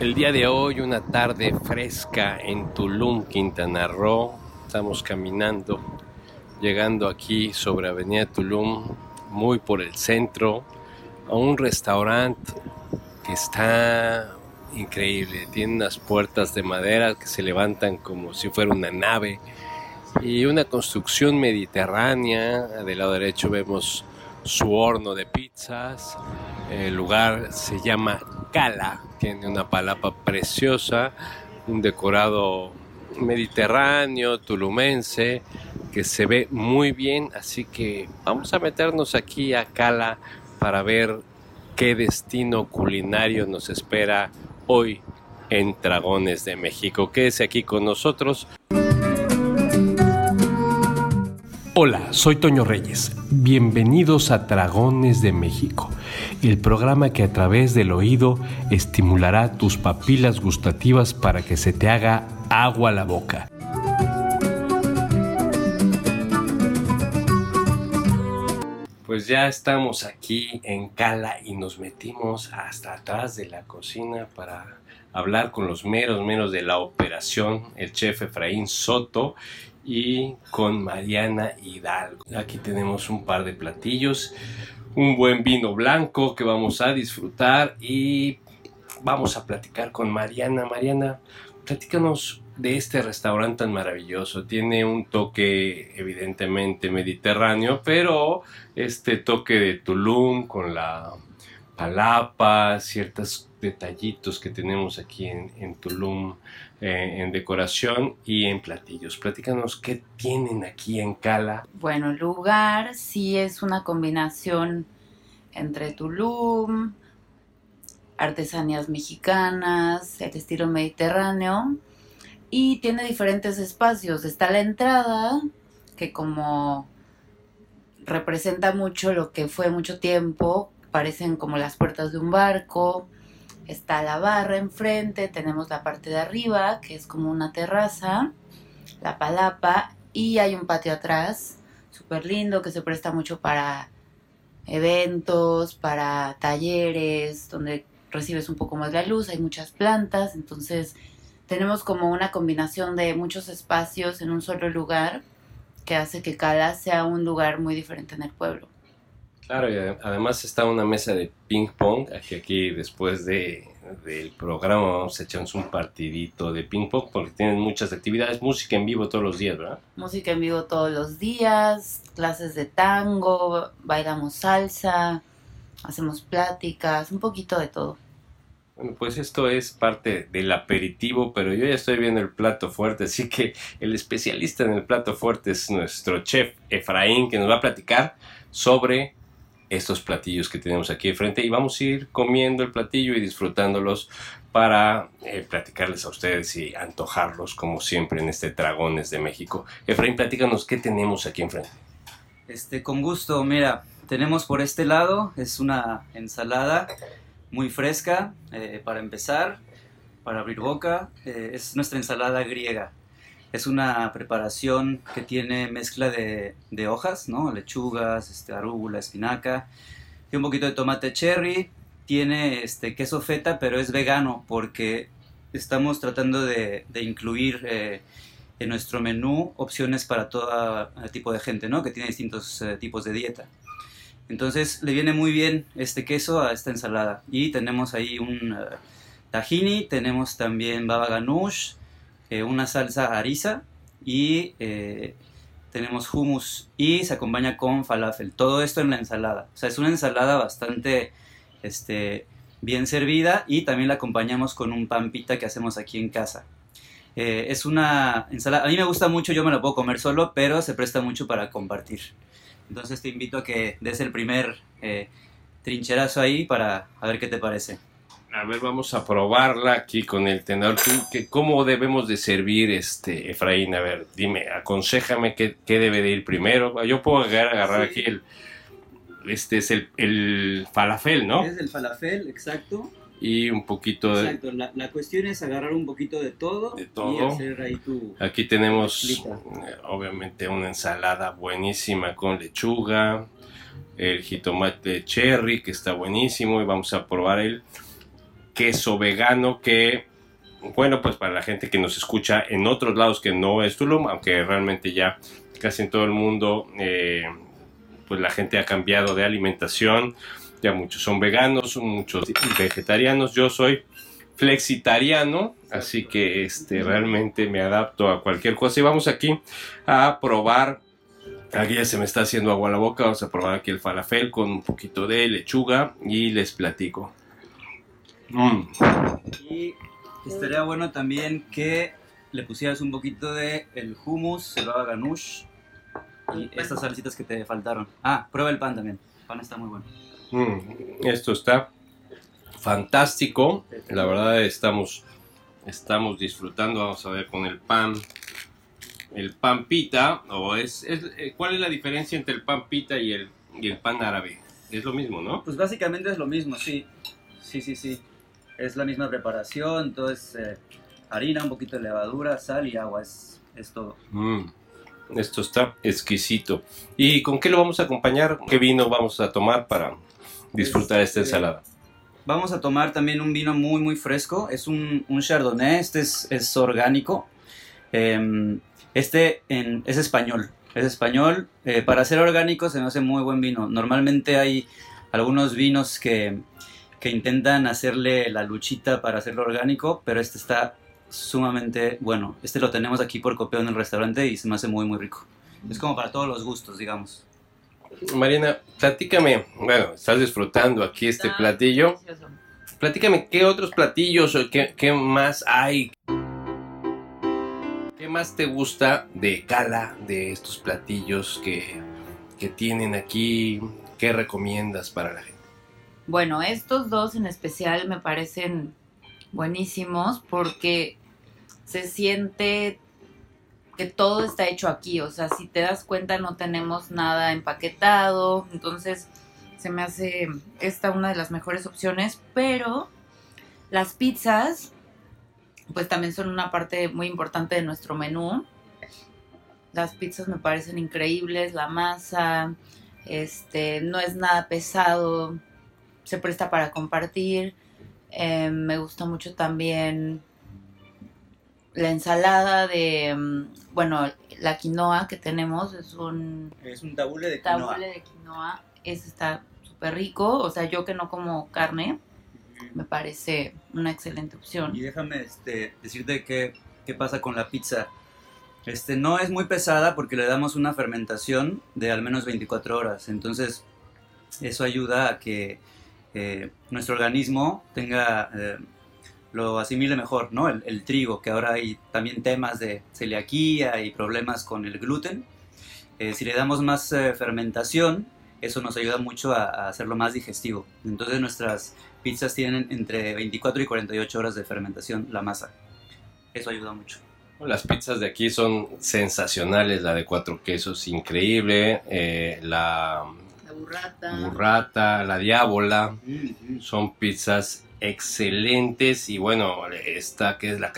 El día de hoy, una tarde fresca en Tulum, Quintana Roo. Estamos caminando, llegando aquí sobre Avenida Tulum, muy por el centro, a un restaurante que está increíble. Tiene unas puertas de madera que se levantan como si fuera una nave y una construcción mediterránea. Del lado derecho vemos su horno de pizzas. El lugar se llama Cala, tiene una palapa preciosa, un decorado mediterráneo, tulumense, que se ve muy bien, así que vamos a meternos aquí a Cala para ver qué destino culinario nos espera hoy en Dragones de México. Quédese aquí con nosotros. Hola, soy Toño Reyes. Bienvenidos a Dragones de México, el programa que a través del oído estimulará tus papilas gustativas para que se te haga agua la boca. Pues ya estamos aquí en Cala y nos metimos hasta atrás de la cocina para hablar con los meros meros de la operación, el chef Efraín Soto y con Mariana Hidalgo. Aquí tenemos un par de platillos, un buen vino blanco que vamos a disfrutar y vamos a platicar con Mariana. Mariana, platícanos de este restaurante tan maravilloso. Tiene un toque evidentemente mediterráneo, pero este toque de Tulum con la palapa, ciertos detallitos que tenemos aquí en, Tulum en decoración y en platillos. Platícanos qué tienen aquí en Cala. Bueno, el lugar sí es una combinación entre Tulum, artesanías mexicanas, el estilo mediterráneo y tiene diferentes espacios. Está la entrada, que como representa mucho lo que fue mucho tiempo, parecen como las puertas de un barco. Está la barra enfrente, tenemos la parte de arriba, que es como una terraza, la palapa, y hay un patio atrás, súper lindo, que se presta mucho para eventos, para talleres, donde recibes un poco más la luz, hay muchas plantas, entonces tenemos como una combinación de muchos espacios en un solo lugar que hace que Cala sea un lugar muy diferente en el pueblo. Claro, y además está una mesa de ping pong, aquí, aquí después de, del programa vamos a echarnos un partidito de ping pong porque tienen muchas actividades, música en vivo todos los días, ¿verdad? Música en vivo todos los días, clases de tango, bailamos salsa, hacemos pláticas, un poquito de todo. Bueno, pues esto es parte del aperitivo, pero yo ya estoy viendo el plato fuerte, así que el especialista en el plato fuerte es nuestro chef Efraín, que nos va a platicar sobre estos platillos que tenemos aquí de frente y vamos a ir comiendo el platillo y disfrutándolos para eh, platicarles a ustedes y antojarlos como siempre en este Dragones de México. Efraín, platícanos qué tenemos aquí enfrente. Este, con gusto, mira, tenemos por este lado, es una ensalada muy fresca eh, para empezar, para abrir boca. Eh, es nuestra ensalada griega. Es una preparación que tiene mezcla de, hojas, ¿no? lechugas, este, arúgula, espinaca, y un poquito de tomate cherry. Tiene este, queso feta, pero es vegano porque estamos tratando de, incluir eh, en nuestro menú opciones para todo tipo de gente, ¿no? que tiene distintos tipos de dieta. Entonces le viene muy bien este queso a esta ensalada. Y tenemos ahí un tahini, tenemos también baba ganoush, eh, una salsa harissa y eh, tenemos hummus y se acompaña con falafel. Todo esto en la ensalada. O sea, es una ensalada bastante este, bien servida y también la acompañamos con un pan pita que hacemos aquí en casa. Eh, es una ensalada, a mí me gusta mucho, yo me la puedo comer solo, pero se presta mucho para compartir. Entonces te invito a que des el primer trincherazo ahí para a ver qué te parece. A ver, vamos a probarla aquí con el tenedor. Que, ¿Cómo debemos de servir, este Efraín? A ver, dime, aconsejame qué, qué debe de ir primero. Yo puedo agarrar, agarrar aquí el... Este es el, el falafel, ¿no? Es el falafel, exacto y un poquito de... Exacto, la, cuestión es agarrar un poquito de todo, de todo. y hacer ahí tu... Aquí tenemos obviamente una ensalada buenísima con lechuga, el jitomate cherry que está buenísimo y vamos a probar el queso vegano que, bueno, pues para la gente que nos escucha en otros lados que no es Tulum, aunque realmente ya casi en todo el mundo, eh, pues la gente ha cambiado de alimentación, ya muchos son veganos, muchos vegetarianos, yo soy flexitariano, así que este realmente me adapto a cualquier cosa y vamos aquí a probar Aquí ya se me está haciendo agua a la boca. Vamos a probar aquí el falafel con un poquito de lechuga y les platico. Mm. Y estaría bueno también que le pusieras un poquito de el hummus, el baba ganoush y estas salsitas que te faltaron. Ah, prueba el pan también. El pan está muy bueno. Mm, esto está fantástico. La verdad estamos, estamos disfrutando. Vamos a ver con el pan el pan pita, o es, eh, ¿cuál es la diferencia entre el pan pita y el, y el pan árabe? Es lo mismo, ¿no? Pues básicamente es lo mismo, sí. Sí, sí, sí. Es la misma preparación, todo es eh, harina, un poquito de levadura, sal y agua, es, es todo. Mm, esto está exquisito. ¿Y con qué lo vamos a acompañar? ¿Qué vino vamos a tomar para disfrutar esta este, ensalada? Vamos a tomar también un vino muy, muy fresco. Es un, un chardonnay, este es, es orgánico. Eh, este es español. Es español. Eh, para ser orgánico se me hace muy buen vino. Normalmente hay algunos vinos que, intentan hacerle la luchita para hacerlo orgánico, pero este está sumamente bueno. Este lo tenemos aquí por copio en el restaurante y se me hace muy, muy rico. Es como para todos los gustos, digamos. Mariana, platícame, bueno, estás disfrutando aquí este platillo. Platícame, ¿qué otros platillos o qué, qué más hay? ¿Qué más te gusta de Cala, de estos platillos que, tienen aquí? ¿Qué recomiendas para la gente? Bueno, estos dos en especial me parecen buenísimos porque se siente que todo está hecho aquí, o sea, si te das cuenta no tenemos nada empaquetado, entonces se me hace esta una de las mejores opciones, pero las pizzas pues también son una parte muy importante de nuestro menú. Las pizzas me parecen increíbles, la masa, este, no es nada pesado, se presta para compartir. Eh, me gusta mucho también la ensalada de, mm, bueno, la quinoa que tenemos es un... Es un tabule de quinoa. Tabule de quinoa, ese está súper rico, o sea, yo que no como carne, me parece una excelente opción. Y déjame este, decirte qué, qué pasa con la pizza. Este, no es muy pesada porque le damos una fermentación de al menos 24 horas. Entonces, eso ayuda a que eh, nuestro organismo tenga, eh, lo asimile mejor, ¿no? El, trigo, que ahora hay también temas de celiaquía y problemas con el gluten. Eh, si le damos más fermentación, eso nos ayuda mucho a, a, hacerlo más digestivo. Entonces nuestras pizzas tienen entre 24 y 48 horas de fermentación la masa. Eso ayuda mucho. Las pizzas de aquí son sensacionales, la de cuatro quesos increíble, eh, la, burrata. burrata, la diábola, son pizzas excelentes y bueno, esta que es la,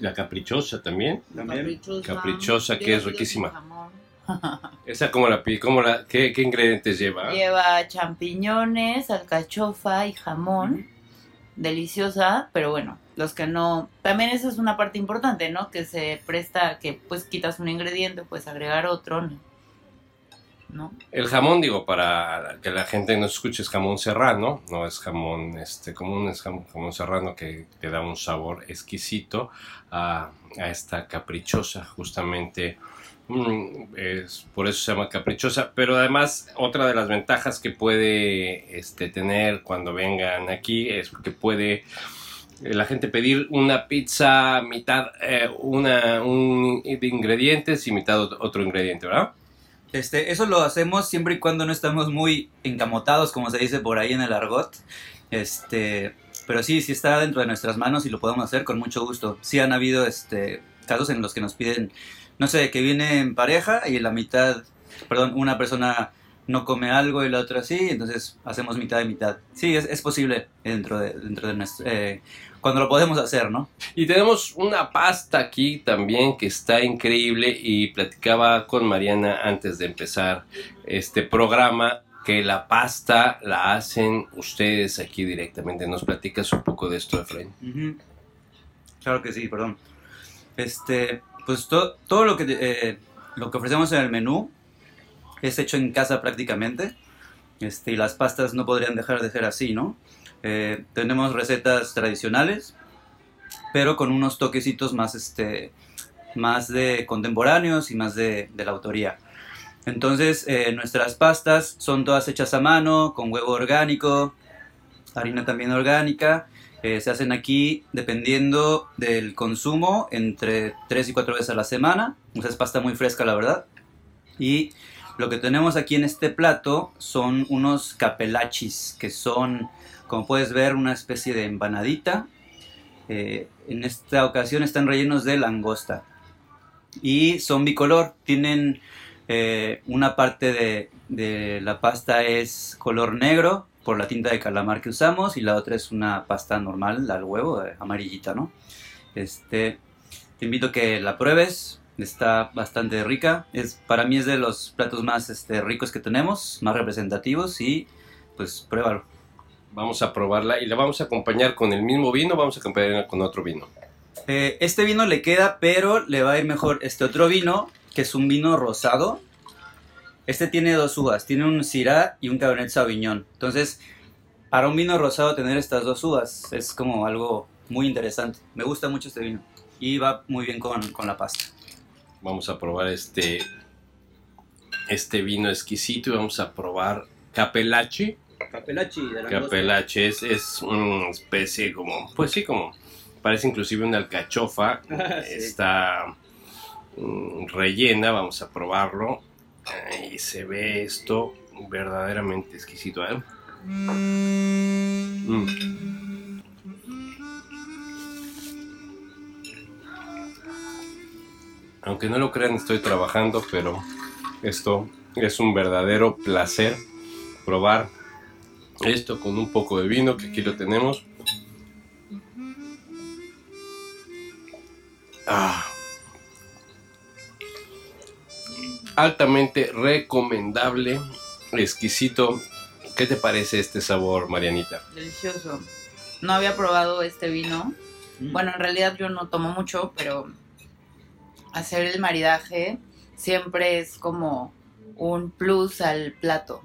la caprichosa también, caprichosa, caprichosa que es riquísima. Esa como la como la ¿qué, ¿qué, ingredientes lleva? Lleva champiñones, alcachofa y jamón. Deliciosa, pero bueno, los que no, también esa es una parte importante, ¿no? Que se presta que pues quitas un ingrediente, puedes agregar otro, ¿no? El jamón, digo, para que la gente no escuche, es jamón serrano, no es jamón este común, es jamón, serrano que te da un sabor exquisito a, a esta caprichosa, justamente Mm, es, por eso se llama caprichosa. Pero además, otra de las ventajas que puede este, tener cuando vengan aquí es que puede eh, la gente pedir una pizza mitad eh, una un de ingredientes y mitad otro ingrediente, ¿verdad? Este, eso lo hacemos siempre y cuando no estamos muy encamotados, como se dice por ahí en el argot. Este, pero sí, sí está dentro de nuestras manos y lo podemos hacer con mucho gusto. Sí han habido este, casos en los que nos piden no sé, que viene en pareja y la mitad, perdón, una persona no come algo y la otra sí, entonces hacemos mitad y mitad. Sí, es, es posible dentro de, dentro de nuestro... Eh, cuando lo podemos hacer, ¿no? Y tenemos una pasta aquí también que está increíble y platicaba con Mariana antes de empezar este programa que la pasta la hacen ustedes aquí directamente. ¿Nos platicas un poco de esto, Efraín? Claro que sí, perdón. Este, pues to- todo lo que, eh, lo que ofrecemos en el menú es hecho en casa prácticamente. Este, y las pastas no podrían dejar de ser así, ¿no? Eh, tenemos recetas tradicionales, pero con unos toquecitos más, este, más de contemporáneos y más de, de la autoría. Entonces, eh, nuestras pastas son todas hechas a mano, con huevo orgánico, harina también orgánica. Eh, se hacen aquí dependiendo del consumo entre 3 y 4 veces a la semana. O sea, es pasta muy fresca, la verdad. Y lo que tenemos aquí en este plato son unos capelachis, que son, como puedes ver, una especie de empanadita. Eh, en esta ocasión están rellenos de langosta. Y son bicolor, tienen eh, una parte de, de la pasta es color negro por la tinta de calamar que usamos y la otra es una pasta normal al huevo, eh, amarillita, ¿no? Este, te invito a que la pruebes, está bastante rica, es, para mí es de los platos más este, ricos que tenemos, más representativos y pues pruébalo. Vamos a probarla y la vamos a acompañar con el mismo vino, vamos a acompañarla con otro vino. Eh, este vino le queda, pero le va a ir mejor este otro vino, que es un vino rosado. Este tiene dos uvas, tiene un Syrah y un Cabernet Sauvignon. Entonces, para un vino rosado tener estas dos uvas es como algo muy interesante. Me gusta mucho este vino y va muy bien con, con la pasta. Vamos a probar este, este vino exquisito y vamos a probar Capelachi. Capelachi de Capelachi es, es una especie como, pues sí, como, parece inclusive una alcachofa. Sí. Está mm, rellena, vamos a probarlo. Y se ve esto verdaderamente exquisito, ¿eh? Mm. Aunque no lo crean, estoy trabajando, pero esto es un verdadero placer probar esto con un poco de vino, que aquí lo tenemos. Ah. Altamente recomendable, exquisito. ¿Qué te parece este sabor, Marianita? Delicioso. No había probado este vino. Bueno, en realidad yo no tomo mucho, pero hacer el maridaje siempre es como un plus al plato.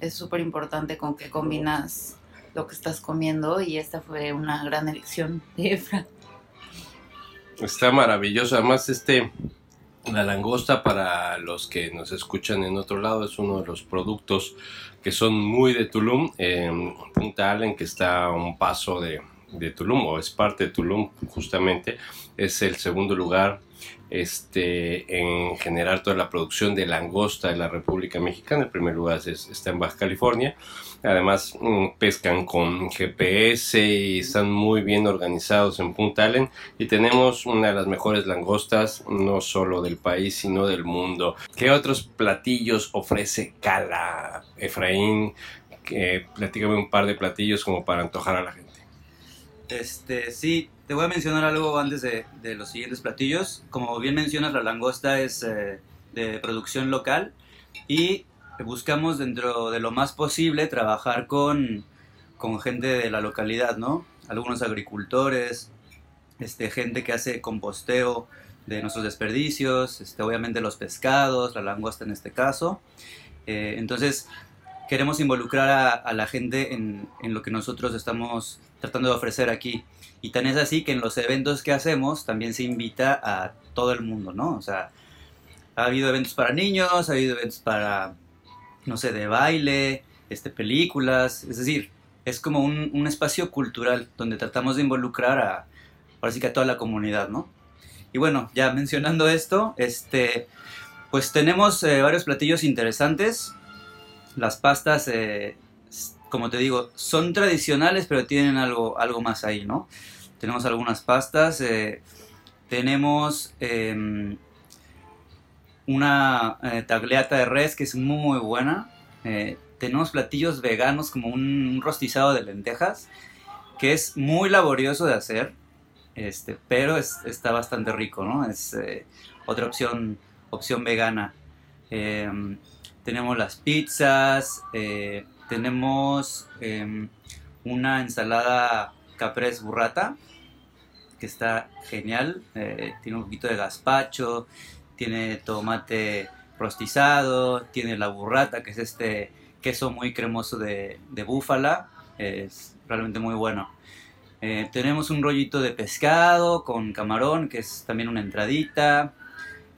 Es súper importante con qué combinas lo que estás comiendo y esta fue una gran elección de Efra. Está maravilloso. Además, este, la langosta para los que nos escuchan en otro lado es uno de los productos que son muy de Tulum. En Punta Allen, que está a un paso de, de Tulum, o es parte de Tulum justamente, es el segundo lugar este, en generar toda la producción de langosta de la República Mexicana. El primer lugar es- está en Baja California. Además, mm, pescan con GPS y están muy bien organizados en Punta Allen. Y tenemos una de las mejores langostas, no solo del país, sino del mundo. ¿Qué otros platillos ofrece Cala, Efraín? Que, platícame un par de platillos como para antojar a la gente. Este, sí, te voy a mencionar algo antes de, los siguientes platillos. Como bien mencionas, la langosta es eh, de producción local y buscamos dentro de lo más posible trabajar con, con gente de la localidad, ¿no? Algunos agricultores, este, gente que hace composteo de nuestros desperdicios, este, obviamente los pescados, la langosta en este caso. Eh, entonces, queremos involucrar a, a la gente en, en lo que nosotros estamos tratando de ofrecer aquí. Y tan es así que en los eventos que hacemos también se invita a todo el mundo, ¿no? O sea, ha habido eventos para niños, ha habido eventos para, no sé, de baile, este, películas, es decir, es como un, un espacio cultural donde tratamos de involucrar a, ahora sí que a toda la comunidad, ¿no? Y bueno, ya mencionando esto, este, pues tenemos eh, varios platillos interesantes. Las pastas, eh, como te digo, son tradicionales, pero tienen algo, algo más ahí, ¿no? Tenemos algunas pastas, eh, tenemos em, una eh, tagliata de res que es muy buena. eh, tenemos platillos veganos como un, un rostizado de lentejas, que es muy laborioso de hacer, este, pero es- está bastante rico, ¿no? Es otra opción, opción vegana. Em, tenemos las pizzas, eh, tenemos em, una ensalada caprese burrata, que está genial, eh, tiene un poquito de gazpacho, tiene tomate rostizado, tiene la burrata, que es este queso muy cremoso de, de búfala, es realmente muy bueno. Eh, tenemos un rollito de pescado con camarón, que es también una entradita.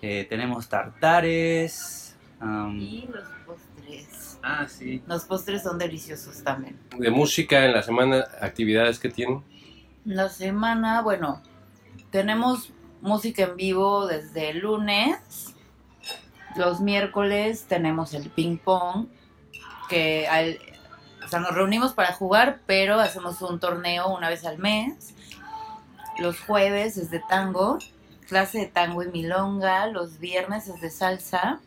Tenemos tartares. Y los postres. Ah, sí. Los postres son deliciosos también. De música en la semana, actividades que tienen. La semana, bueno, tenemos música en vivo desde el lunes. Los miércoles tenemos el ping pong, que al, o sea, nos reunimos para jugar, pero hacemos un torneo una vez al mes. Los jueves es de tango, clase de tango y milonga. Los viernes es de salsa.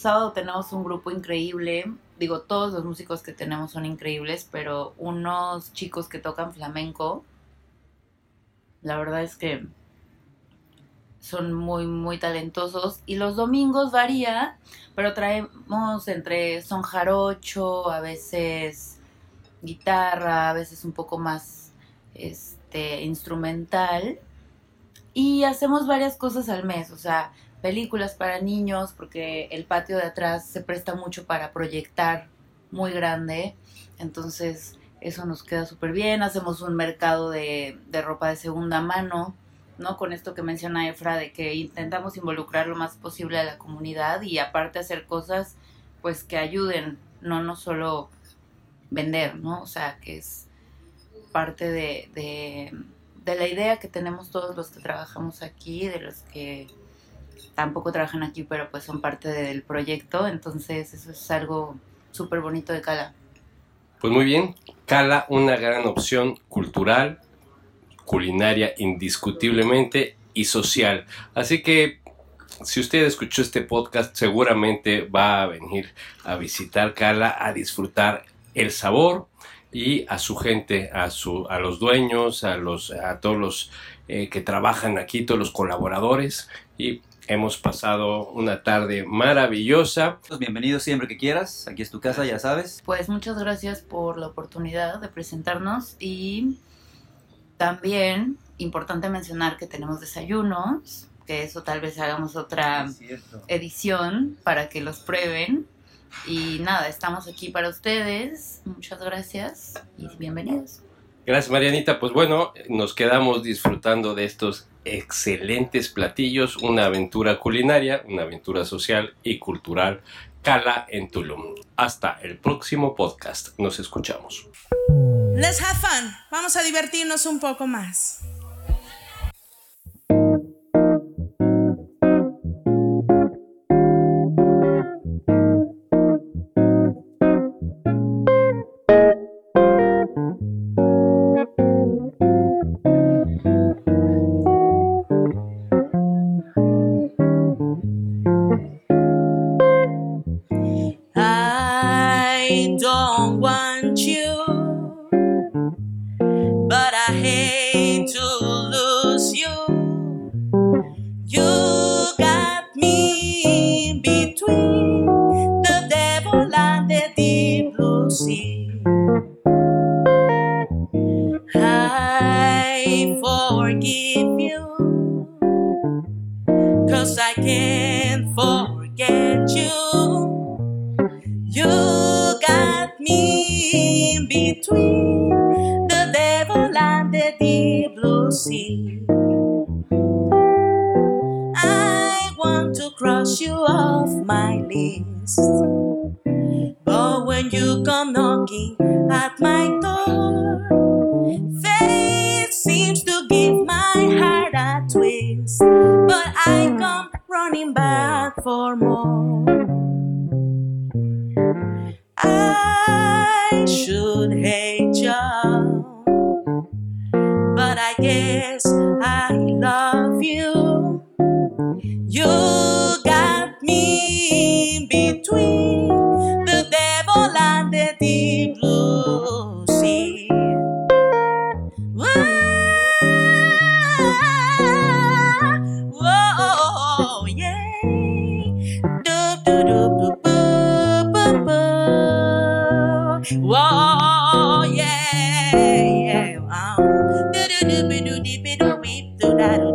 Sábado tenemos un grupo increíble. Digo, todos los músicos que tenemos son increíbles, pero unos chicos que tocan flamenco, la verdad es que son muy, muy talentosos. Y los domingos varía, pero traemos entre son jarocho, a veces guitarra, a veces un poco más este, instrumental. Y hacemos varias cosas al mes, o sea, películas para niños, porque el patio de atrás se presta mucho para proyectar muy grande. Entonces, eso nos queda súper bien. Hacemos un mercado de, de ropa de segunda mano ¿no? Con esto que menciona Efra de que intentamos involucrar lo más posible a la comunidad y aparte hacer cosas pues que ayuden, no no solo vender, ¿no? O sea, que es parte de, de, de la idea que tenemos todos los que trabajamos aquí, de los que tampoco trabajan aquí, pero pues son parte del proyecto, entonces eso es algo súper bonito de Cala. Pues muy bien, Cala, una gran opción cultural, culinaria indiscutiblemente y social. Así que si usted escuchó este podcast seguramente va a venir a visitar Cala, a disfrutar el sabor y a su gente, a, su, a los dueños, a, los, a todos los eh, que trabajan aquí, todos los colaboradores y hemos pasado una tarde maravillosa. Bienvenido siempre que quieras, aquí es tu casa, ya sabes. Pues muchas gracias por la oportunidad de presentarnos y también, importante mencionar que tenemos desayunos, que eso tal vez hagamos otra edición para que los prueben. Y nada, estamos aquí para ustedes. Muchas gracias y bienvenidos. Gracias Marianita. Pues bueno, nos quedamos disfrutando de estos excelentes platillos, una aventura culinaria, una aventura social y cultural. Cala en Tulum. Hasta el próximo podcast. Nos escuchamos. Let's have fun. Vamos a divertirnos un poco más. can't forget you. You got me in between the devil and the deep blue sea. I want to cross you off my list. for more.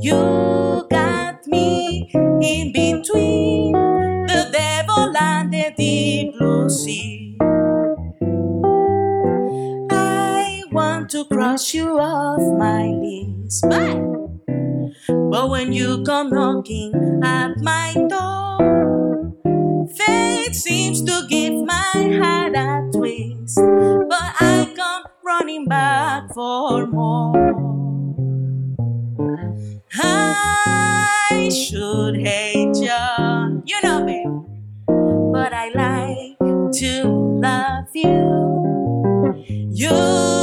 You got me in between the devil and the deep blue sea. I want to cross you off my list, but, but when you come knocking at my door, fate seems to give my heart a twist, but I come running back for more. Hate you, you know, me. but I like to love you. You